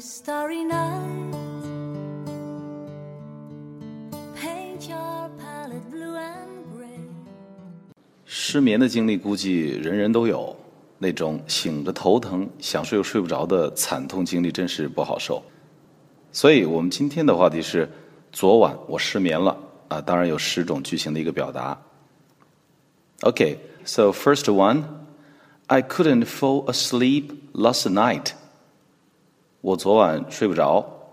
starry night. Paint your palette blue and gray. 失眠的经历估计人人都有，那种醒着头疼、想睡又睡不着的惨痛经历真是不好受。所以我们今天的话题是：昨晚我失眠了啊，当然有十种句型的一个表达。Okay, so first one, I couldn't fall asleep last night. 我昨晚睡不着。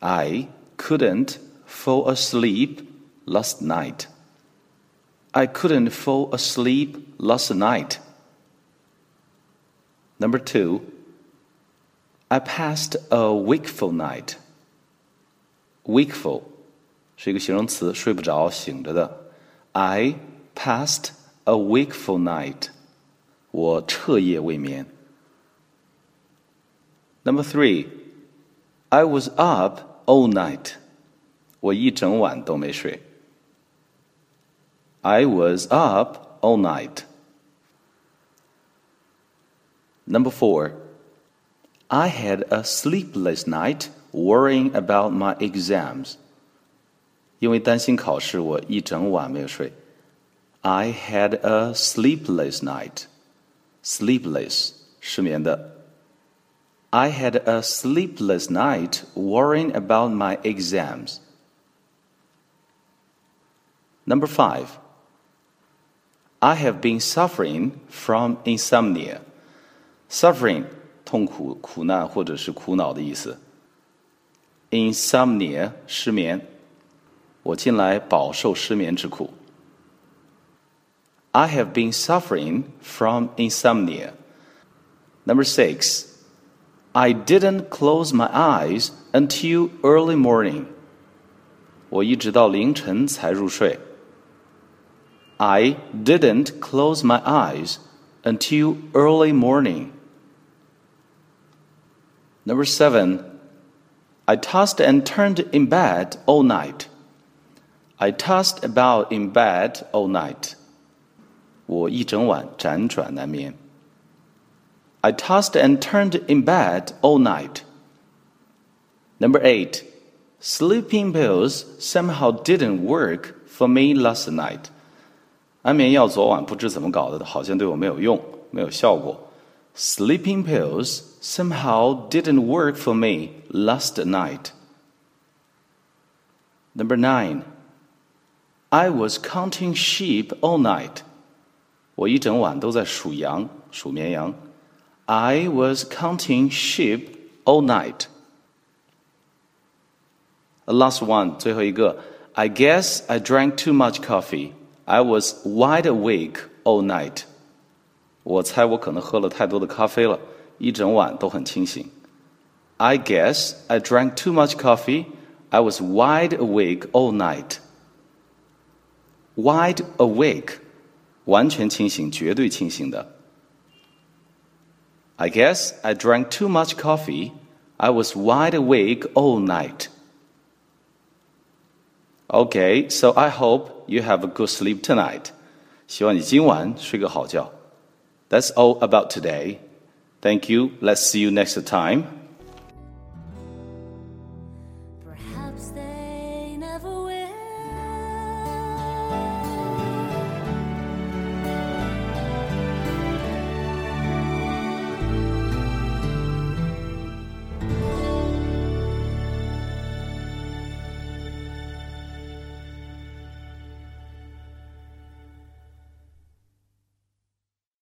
I couldn't fall asleep last night. I couldn't fall asleep last night. Number two, I passed a wakeful night. Wakeful 是一个形容词，睡不着、醒着的。I passed a wakeful night. 我彻夜未眠。 Number three, I was up all night. 我一整晚都没睡。I was up all night. Number four, I had a sleepless night worrying about my exams. 因为担心考试，我一整晚没有睡。I had a sleepless night. Sleepless 失眠的。 I had a sleepless night worrying about my exams. Number five. I have been suffering from insomnia. Suffering 痛苦、苦难或者是苦恼的意思。Insomnia 失眠，我近来饱受失眠之苦。I have been suffering from insomnia. Number six. I didn't close my eyes until early morning. 我一直到凌晨才入睡。I didn't close my eyes until early morning. Number seven, I tossed and turned in bed all night. I tossed about in bed all night. 我一整晚辗转难眠。 I tossed and turned in bed all night. Number eight, sleeping pills somehow didn't work for me last night. 安眠药昨晚不知怎么搞的，好像对我没有用，没有效果。Sleeping pills somehow didn't work for me last night. Number nine, I was counting sheep all night. 我一整晚都在数羊，数绵羊。 I was counting sheep all night. The last one, 最后一个。I guess I drank too much coffee. I was wide awake all night. 我猜我可能喝了太多的咖啡了，一整晚都很清醒。I guess I drank too much coffee. I was wide awake all night. Wide awake，完全清醒，绝对清醒的。 I guess I drank too much coffee. I was wide awake all night. Okay, so I hope you have a good sleep tonight. 希望你今晚睡个好觉。That's all about today. Thank you. Let's see you next time.